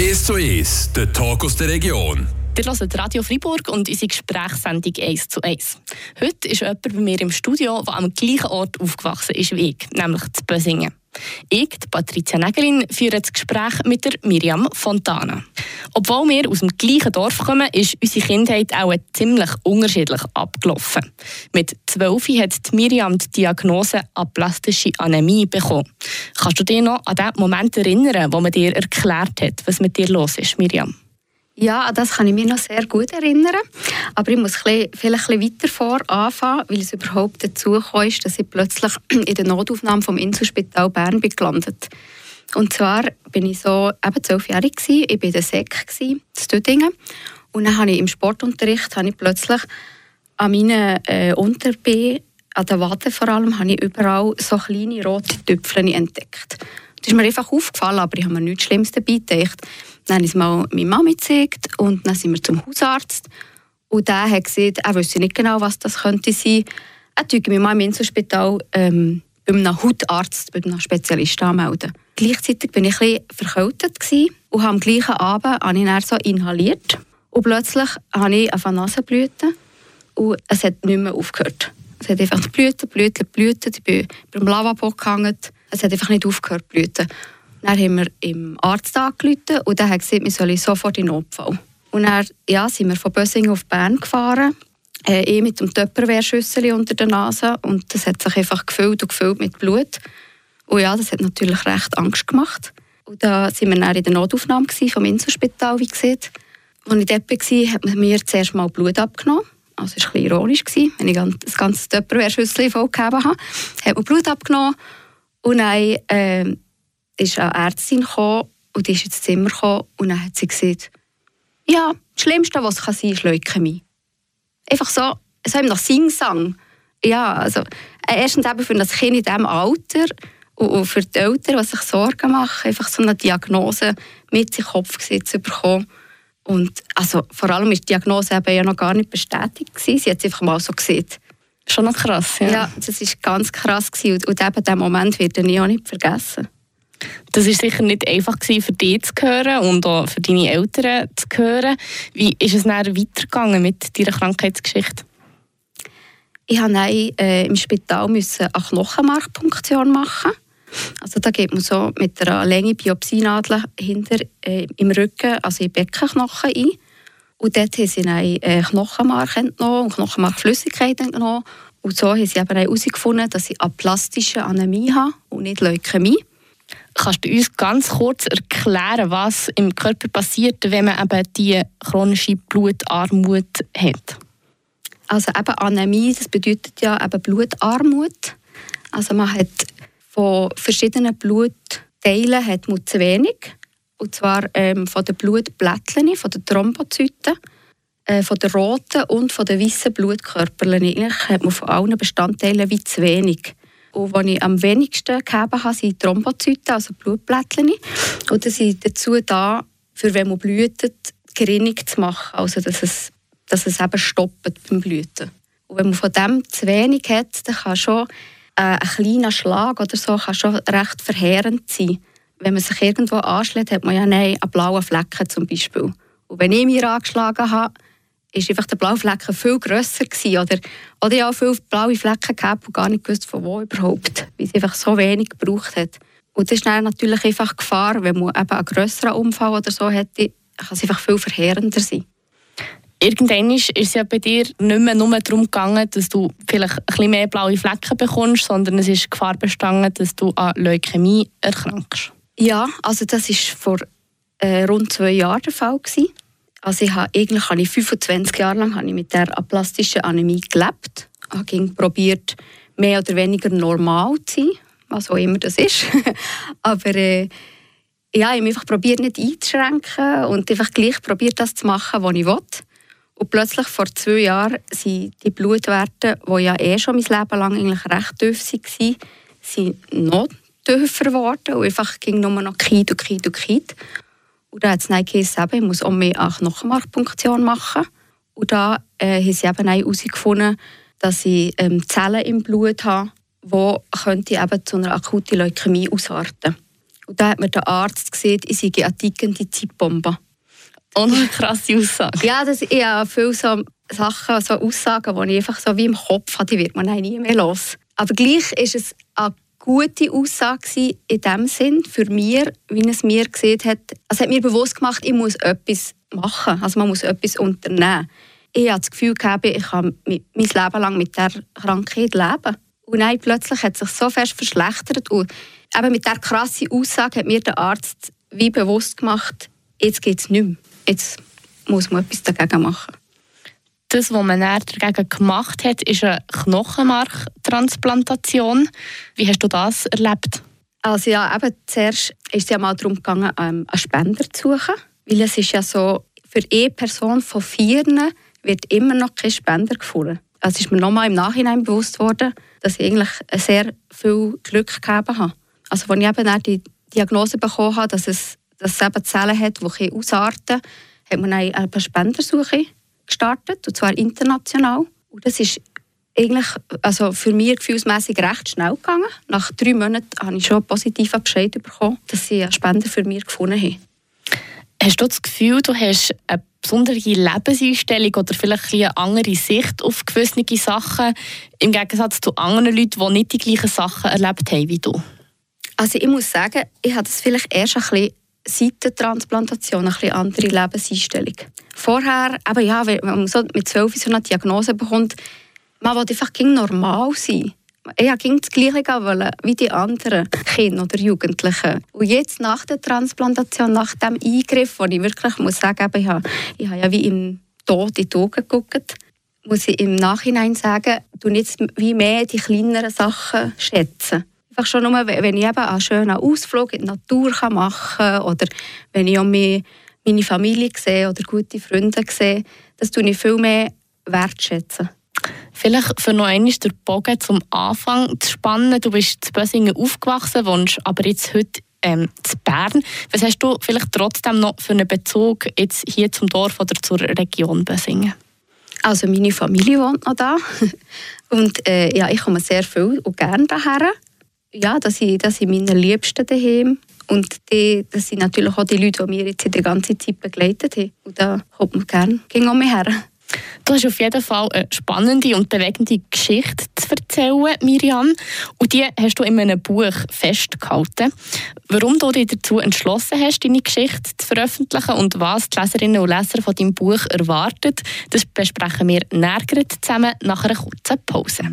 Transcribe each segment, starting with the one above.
1 zu 1, der Talk aus der Region. Ihr hört Radio Freiburg und unsere Gesprächssendung 1 zu 1. Heute ist jemand bei mir im Studio, der am gleichen Ort aufgewachsen ist wie ich, nämlich zu Bösingen. Ich, Patricia Nägelin, führe das Gespräch mit der Miriam Fontana. Obwohl wir aus dem gleichen Dorf kommen, ist unsere Kindheit auch ziemlich unterschiedlich abgelaufen. Mit 12 hat Miriam die Diagnose aplastische Anämie bekommen. Kannst du dich noch an den Moment erinnern, wo man dir erklärt hat, was mit dir los ist, Miriam? Ja, das kann ich mich noch sehr gut erinnern. Aber ich muss vielleicht ein weiter vor anfangen, weil es überhaupt dazu kam, dass ich plötzlich in der Notaufnahme vom Inselspital Bern bin gelandet Und zwar bin ich so eben zwölfjährig gewesen. Ich war in der Sek in Stüdingen. Und dann habe ich im Sportunterricht habe ich plötzlich an meinen äh, Unterbeinen, an den Waden vor allem, habe ich überall so kleine rote Tüpfchen entdeckt. Das ist mir einfach aufgefallen, aber ich habe mir nichts Schlimmes dabei gedacht. Dann habe ich es mal meiner Mama gezeigt und dann sind wir zum Hausarzt. Und der hat gesagt, er wüsste nicht genau, was das könnte sein. Er würde mich mal im Inselspital ähm, bei einem Hautarzt, bei einem Spezialisten anmelden. Gleichzeitig war ich ein verkältet und am gleichen Abend habe ich so inhaliert. Und plötzlich habe ich eine Nasenblüte und es hat nicht mehr aufgehört. Es hat einfach Blüten, Blüten, Blüten. Ich bin beim Lavabo gehangen. Es hat einfach nicht aufgehört, Blüten. Dann haben wir im Arzt angerufen und der hat gesagt, wir sollen sofort in Notfall. Und dann ja, sind wir von Bösingen auf Bern gefahren, äh, eh mit dem Töpperwehrschüssel unter der Nase und das hat sich einfach gefüllt und gefüllt mit Blut. Und ja, das hat natürlich recht Angst gemacht. Und da sind wir dann in der Notaufnahme vom Inselspital, wie gesagt. Als ich dort war, hat man mir zuerst mal Blut abgenommen. Also es war ein ironisch, wenn ich das ganze Töpperwehrschüssel vollgegeben habe. Hat man Blut abgenommen und dann äh, ist eine Ärztin gekommen und die ist ins Zimmer gekommen und dann hat sie gesagt, ja, das Schlimmste, was kann sein, ist Leukämie. Einfach so, so nach Sing-Sang. Ja, also erstens eben für das Kind in diesem Alter und für die Eltern, die sich Sorgen machen, einfach so eine Diagnose mit den Kopf zu bekommen. Und also, vor allem ist die Diagnose eben ja noch gar nicht bestätigt gewesen. Sie hat es einfach mal so gesehen. Schon noch krass, ja. Ja, das war ganz krass gewesen. Und eben diesen Moment wird ich auch nicht vergessen. Das war sicher nicht einfach für dich zu hören und auch für deine Eltern zu hören. Wie ist es dann weitergegangen mit deiner Krankheitsgeschichte? Ich musste äh, im Spital müssen eine Knochenmarkpunktion machen. Also da geht man so mit einer Länge Biopsienadel hinter äh, im Rücken, also in Beckenknochen ein. Und dort haben sie dann äh, Knochenmark entnommen und Knochenmarkflüssigkeit entnommen. Und so haben sie eben herausgefunden, dass ich aplastische Anämie habe und nicht Leukämie. Kannst du uns ganz kurz erklären, was im Körper passiert, wenn man eben die chronische Blutarmut hat? Also eben Anämie, das bedeutet ja eben Blutarmut. Also man hat von verschiedenen Blutteilen hat man zu wenig. Und zwar ähm, von den Blutblättchen, von den Thrombozyten, äh, von den roten und von den weißen Blutkörperchen. Eigentlich hat man von allen Bestandteilen wie zu wenig. Und was ich am wenigsten gegeben habe, sind Thrombozyten, also Blutblättchen. Und die sind dazu da, für wenn man blutet, Gerinnung zu machen, also dass es, dass es eben stoppt beim Blüten. Und wenn man von dem zu wenig hat, dann kann schon äh, ein kleiner Schlag oder so kann schon recht verheerend sein. Wenn man sich irgendwo anschlägt, hat man ja einen blauen Flecken zum Beispiel. Und wenn ich mich angeschlagen habe, ist einfach der blaue Flecken viel grösser gewesen. Oder, oder ja, viele blaue Flecken gehabt und gar nicht gewusst, von wo überhaupt, weil es einfach so wenig gebraucht hat. Und das ist dann natürlich einfach Gefahr, wenn man eben einen grösseren Unfall oder so hätte, kann es einfach viel verheerender sein. Irgendwann ist es ja bei dir nicht mehr nur darum gegangen, dass du vielleicht ein bisschen mehr blaue Flecken bekommst, sondern es ist Gefahr bestanden, dass du an Leukämie erkrankst. Ja, also das war vor äh, rund zwei Jahren der Fall. Gewesen. Also ich habe, eigentlich habe ich 25 Jahre lang habe ich mit der aplastischen Anämie gelebt. Ich habe probiert, mehr oder weniger normal zu sein, was auch immer das ist. Aber äh, ja, ich habe einfach probiert, nicht einzuschränken und einfach gleich probiert, das zu machen, was ich will. Und plötzlich, vor zwei Jahren, sind die Blutwerte, die ja eh schon mein Leben lang eigentlich recht tief waren, sind noch tiefer geworden und einfach ging nur noch Kite und Kite und Kite. Und dann hat es geheißen, ich muss auch mehr eine Knochenmarkpunktion machen. Und da äh, haben sie eben herausgefunden, dass ich ähm, Zellen im Blut habe, die könnte eben zu einer akuten Leukämie ausarten Und da hat mir der Arzt gesehen, ich sei eine tickende Zeitbombe. Und eine krasse Aussage. Ja, das, ich habe viele so Sachen, so Aussagen, die ich einfach so wie im Kopf habe, die wird man nie mehr los. Aber gleich ist es eine gute Aussage in dem Sinn für mich, wie es mir gesehen hat. Also es hat mir bewusst gemacht, ich muss etwas machen, also man muss etwas unternehmen. Ich habe das Gefühl gehabt, ich kann mein Leben lang mit dieser Krankheit leben. Und dann plötzlich hat es sich so fest verschlechtert und eben mit dieser krassen Aussage hat mir der Arzt wie bewusst gemacht, jetzt geht es nicht mehr. Jetzt muss man etwas dagegen machen. Das, was man dagegen gemacht hat, ist eine Knochenmarktransplantation. Wie hast du das erlebt? Also ja, eben zuerst ist es ja mal darum gegangen, ähm, einen Spender zu suchen. Weil es ist ja so, für eine Person von vier wird immer noch kein Spender gefunden. Also ist mir nochmal im Nachhinein bewusst worden, dass ich eigentlich sehr viel Glück gehabt habe. Also als ich eben dann die Diagnose bekommen habe, dass es, dass es eben Zellen hat, die ausarten hat man eine Spendersuche gestartet, und zwar international. Und das ist eigentlich also für mich gefühlsmässig recht schnell gegangen. Nach drei Monaten habe ich schon einen positiven Bescheid bekommen, dass sie einen Spender für mich gefunden haben. Hast du das Gefühl, du hast eine besondere Lebenseinstellung oder vielleicht eine andere Sicht auf gewisse Sachen im Gegensatz zu anderen Leuten, die nicht die gleichen Sachen erlebt haben wie du? Also ich muss sagen, ich habe das vielleicht erst ein bisschen seit der Transplantation eine bisschen andere Lebenseinstellung. Vorher, aber ja, wenn man so mit zwölf so eine Diagnose bekommt, man will einfach normal sein. Ich wollte das Gleiche wie die anderen Kinder oder Jugendlichen. Und jetzt nach der Transplantation, nach dem Eingriff, wo ich wirklich muss sagen, ich habe, ich habe ja wie im Tod in die Augen geguckt, muss ich im Nachhinein sagen, du jetzt wie mehr die kleineren Sachen schätzen. Einfach schon nur, wenn ich eben einen schönen Ausflug in die Natur machen kann oder wenn ich auch meine Familie sehe oder gute Freunde sehe, das tue ich viel mehr wertschätzen. Vielleicht für noch einmal den Bogen zum Anfang zu spannen. Du bist in Bösingen aufgewachsen, wohnst aber jetzt heute ähm, zu Bern. Was hast du vielleicht trotzdem noch für einen Bezug jetzt hier zum Dorf oder zur Region Bösingen? Also meine Familie wohnt noch da und äh, ja, ich komme sehr viel und gerne daher. Ja, das sind, das sind meine Liebsten daheim und die, das sind natürlich auch die Leute, die mir jetzt die ganze Zeit begleitet haben. Und da kommt man gerne gegen mich her. Du hast auf jeden Fall eine spannende und bewegende Geschichte zu erzählen, Miriam. Und die hast du in einem Buch festgehalten. Warum du dich dazu entschlossen hast, deine Geschichte zu veröffentlichen und was die Leserinnen und Leser von deinem Buch erwartet, das besprechen wir näher zusammen nach einer kurzen Pause.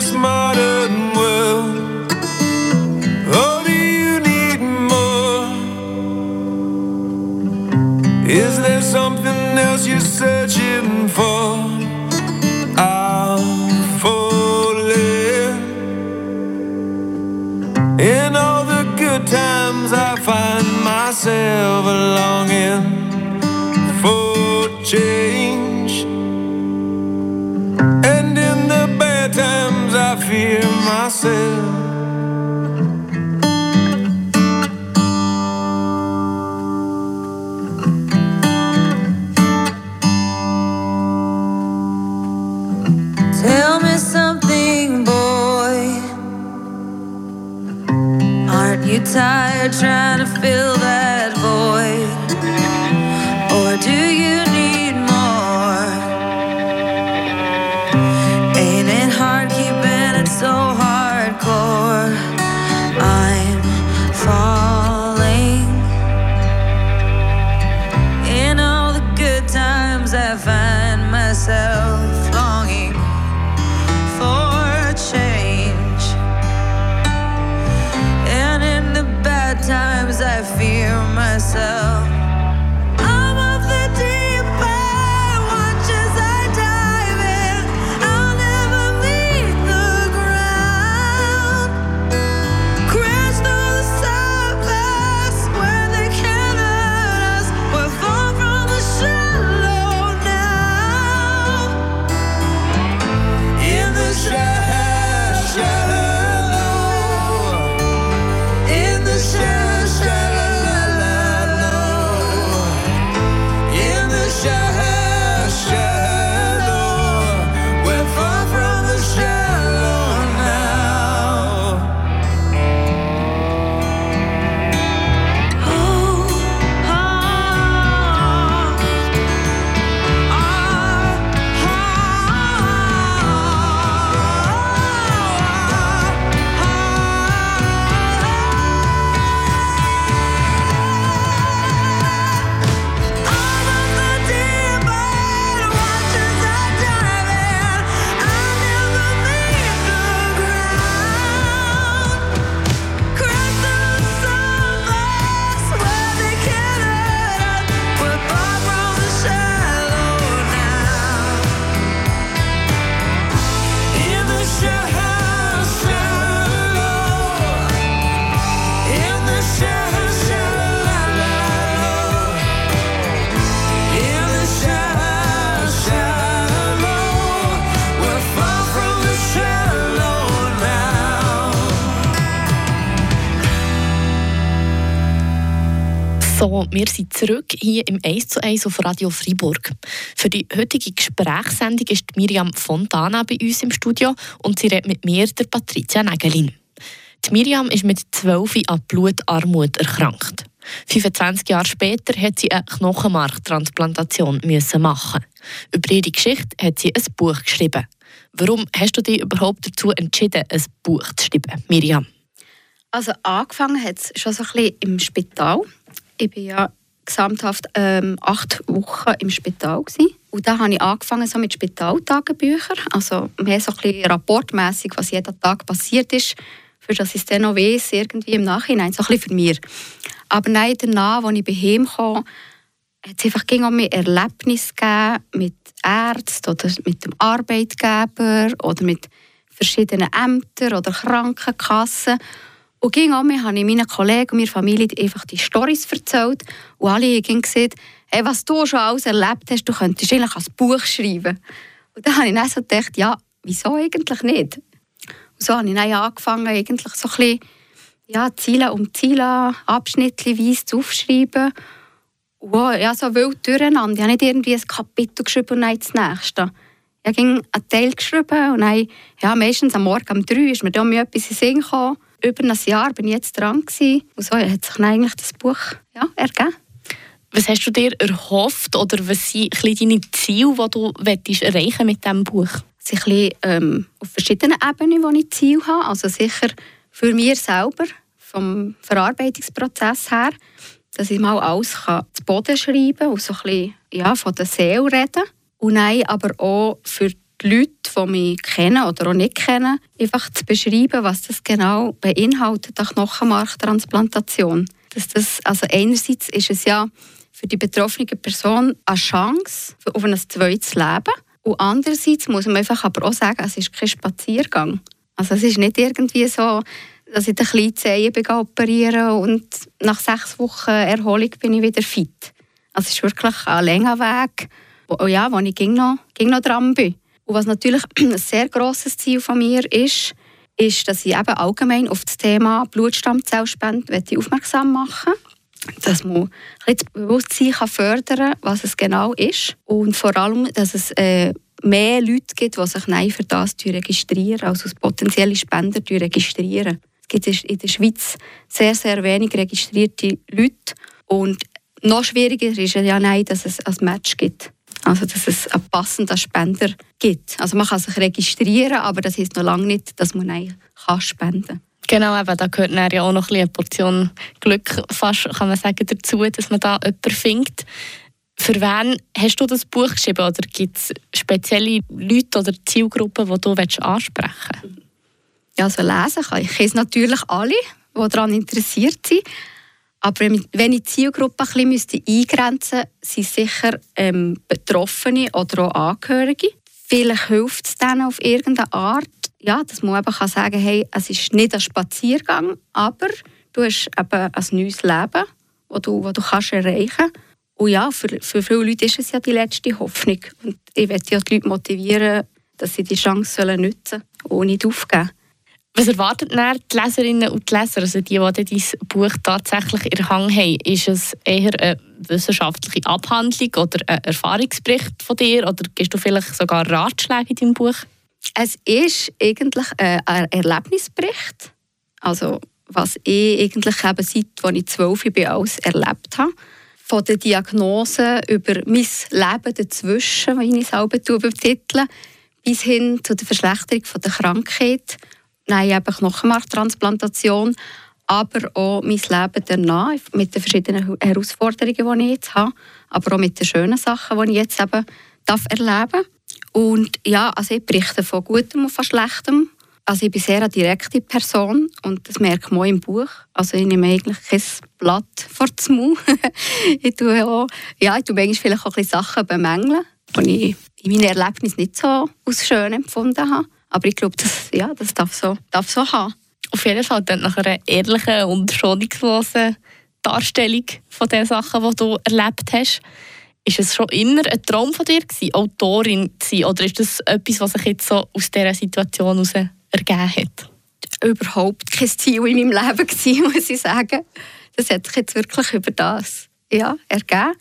smarter. myself. So, wir sind zurück hier im 1 zu 1 auf Radio Freiburg. Für die heutige Gesprächssendung ist Miriam Fontana bei uns im Studio und sie redet mit mir, der Patricia Nägelin. Die Miriam ist mit 12 an Blutarmut erkrankt. 25 Jahre später hat sie eine Knochenmarktransplantation machen. Über ihre Geschichte hat sie ein Buch geschrieben. Warum hast du dich überhaupt dazu entschieden, ein Buch zu schreiben, Miriam? Also angefangen hat es schon so ein bisschen im Spital. Ich war ja gesamthaft ähm, acht Wochen im Spital. Gewesen. Und da habe ich angefangen so mit Spitaltagebüchern, also mehr so ein bisschen rapportmässig, was jeden Tag passiert ist, für das es dann noch weiss, irgendwie im Nachhinein, so ein für mich. Aber nein, danach, als ich bei ihm kam, hat es einfach ging um mir Erlebnisse gegeben mit Ärzten oder mit dem Arbeitgeber oder mit verschiedenen Ämtern oder Krankenkassen. Und ging mir, habe ich meinen Kollegen und meiner Familie einfach die Storys erzählt. Und alle haben gesagt, hey, was du schon alles erlebt hast, du könntest eigentlich ein Buch schreiben. Und dann habe ich dann so gedacht, ja, wieso eigentlich nicht? Und so habe ich dann angefangen, eigentlich so ein bisschen, ja, Ziele um Ziele, abschnittweise aufzuschreiben. Und ja, so wild durcheinander. Ich habe nicht irgendwie ein Kapitel geschrieben und dann das nächste. Ich habe einen Teil geschrieben und dann, ja, meistens am Morgen um drei ist mir dann etwas in den Sinn gekommen über ein Jahr bin ich jetzt dran gewesen. und so hat sich eigentlich das Buch ja, ergeben. Was hast du dir erhofft oder was sind deine Ziele, die du erreichen mit diesem Buch? Es sind ein ähm, auf verschiedenen Ebenen, die ich Ziele habe. Also sicher für mich selber, vom Verarbeitungsprozess her, dass ich mal alles kann zu Boden schreiben kann und so ein bisschen, ja, von der Seele reden. Und nein, aber auch für die Leute, die mich kennen oder auch nicht kennen, einfach zu beschreiben, was das genau beinhaltet, eine Knochenmarktransplantation. Dass das, also einerseits ist es ja für die betroffene Person eine Chance auf ein zweites Leben. Und andererseits muss man einfach aber auch sagen, es ist kein Spaziergang. Also es ist nicht irgendwie so, dass ich den kleinen Zehen operieren und nach sechs Wochen Erholung bin ich wieder fit. Also es ist wirklich ein langer Weg, wo, ja, wo ich ging noch, ging noch dran bin. Und was natürlich ein sehr grosses Ziel von mir ist, ist, dass ich eben allgemein auf das Thema Blutstammzellspende aufmerksam machen dass man das Bewusstsein kann fördern kann, was es genau ist. Und vor allem, dass es äh, mehr Leute gibt, die sich nein für das registrieren, also als potenzielle Spender registrieren. Es gibt in der Schweiz sehr, sehr wenig registrierte Leute. Und noch schwieriger ist ja nein, dass es ein Match gibt. Also, dass es einen passenden Spender gibt. Also, man kann sich registrieren, aber das heißt noch lange nicht, dass man eigentlich kann spenden kann. Genau, eben, da gehört ja auch noch eine Portion Glück fast, kann man sagen, dazu, dass man da jemanden findet. Für wen hast du das Buch geschrieben oder gibt es spezielle Leute oder Zielgruppen, die du ansprechen willst? Ja, also lesen kann ich es natürlich alle, die daran interessiert sind. Aber wenn ich die Zielgruppe ein bisschen eingrenzen müsste, sind sicher ähm, Betroffene oder auch Angehörige. Vielleicht hilft es denen auf irgendeine Art, ja, dass man eben kann sagen hey, es ist nicht ein Spaziergang, aber du hast eben ein neues Leben, das du, das du kannst erreichen kannst. Und ja, für, für viele Leute ist es ja die letzte Hoffnung. Und ich möchte ja die Leute motivieren, dass sie die Chance nutzen sollen nicht aufgeben. Was erwartet die Leserinnen und die Leser, also die, die dein Buch tatsächlich in Hand haben? Ist es eher eine wissenschaftliche Abhandlung oder ein Erfahrungsbericht von dir? Oder gibst du vielleicht sogar Ratschläge in deinem Buch? Es ist eigentlich ein Erlebnisbericht. Also, was ich eigentlich eben seit als ich zwölf bin, alles erlebt habe. Von der Diagnose über mein Leben dazwischen, wie ich es selber betiteln bis hin zu der Verschlechterung der Krankheit nein, eben Knochenmarktransplantation, aber auch mein Leben danach mit den verschiedenen Herausforderungen, die ich jetzt habe, aber auch mit den schönen Sachen, die ich jetzt eben darf erleben. Und ja, also ich berichte von Gutem und von Schlechtem. Also ich bin sehr eine direkte Person und das merkt man auch im Buch. Also ich nehme eigentlich kein Blatt vor den Mund. ich tue auch, ja, ich tue manchmal vielleicht auch ein bisschen Sachen bemängeln, die ich in meinen Erlebnissen nicht so als schön empfunden habe. Aber ich glaube, das, ja, das darf so, darf so haben. Auf jeden Fall dann nach einer ehrlichen und schonungslosen Darstellung von den Sachen, die du erlebt hast. Ist es schon immer ein Traum von dir gewesen, Autorin zu sein? Oder ist das etwas, was sich jetzt so aus dieser Situation heraus ergeben hat? Überhaupt kein Ziel in meinem Leben gewesen, muss ich sagen. Das hat sich jetzt wirklich über das ja, ergeben.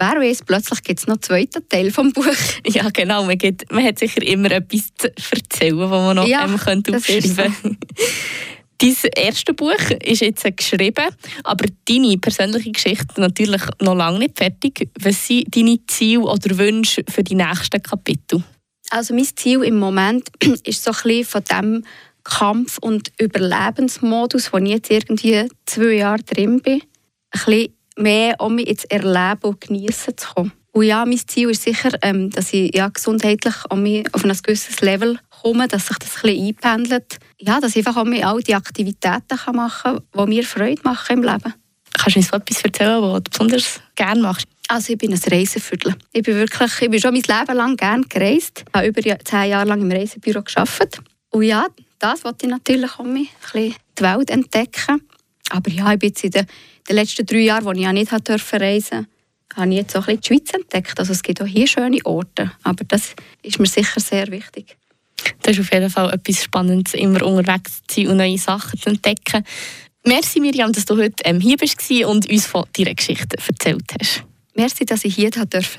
Wer weiß, plötzlich gibt es noch einen zweiten Teil des Buches. Ja, genau. Man, gibt, man hat sicher immer etwas zu erzählen, was man noch ja, ähm, könnte aufschreiben könnte. Dein erste Buch ist jetzt geschrieben, aber deine persönliche Geschichte natürlich noch lange nicht fertig. Was sind deine Ziele oder Wünsche für die nächsten Kapitel? Also mein Ziel im Moment ist so ein bisschen von dem Kampf- und Überlebensmodus, wo ich jetzt irgendwie zwei Jahre drin bin, ein bisschen mehr um mich ins Erleben und Genießen zu kommen. Und ja, mein Ziel ist sicher, ähm, dass ich ja, gesundheitlich um mich auf ein gewisses Level komme, dass sich das ein bisschen einpendelt. Ja, dass ich einfach um mich all die Aktivitäten kann machen kann, die mir Freude machen im Leben. Kannst du uns so etwas erzählen, was du besonders gerne machst? Also ich bin ein Reiseviertel. Ich bin wirklich, ich bin schon mein Leben lang gerne gereist. Ich habe über zehn Jahre lang im Reisebüro gearbeitet. Und ja, das wollte ich natürlich um mich ein bisschen die Welt entdecken. Aber ja, ich bin jetzt in den, den letzten drei Jahren, als ich ja nicht durfte reisen durfte, habe ich jetzt auch ein bisschen die Schweiz entdeckt. Also es gibt auch hier schöne Orte. Aber das ist mir sicher sehr wichtig. Das ist auf jeden Fall etwas Spannendes, immer unterwegs zu sein und neue Sachen zu entdecken. Merci Miriam, dass du heute ähm, hier bist und uns von deiner Geschichte erzählt hast. Merci, dass ich hier sein durfte.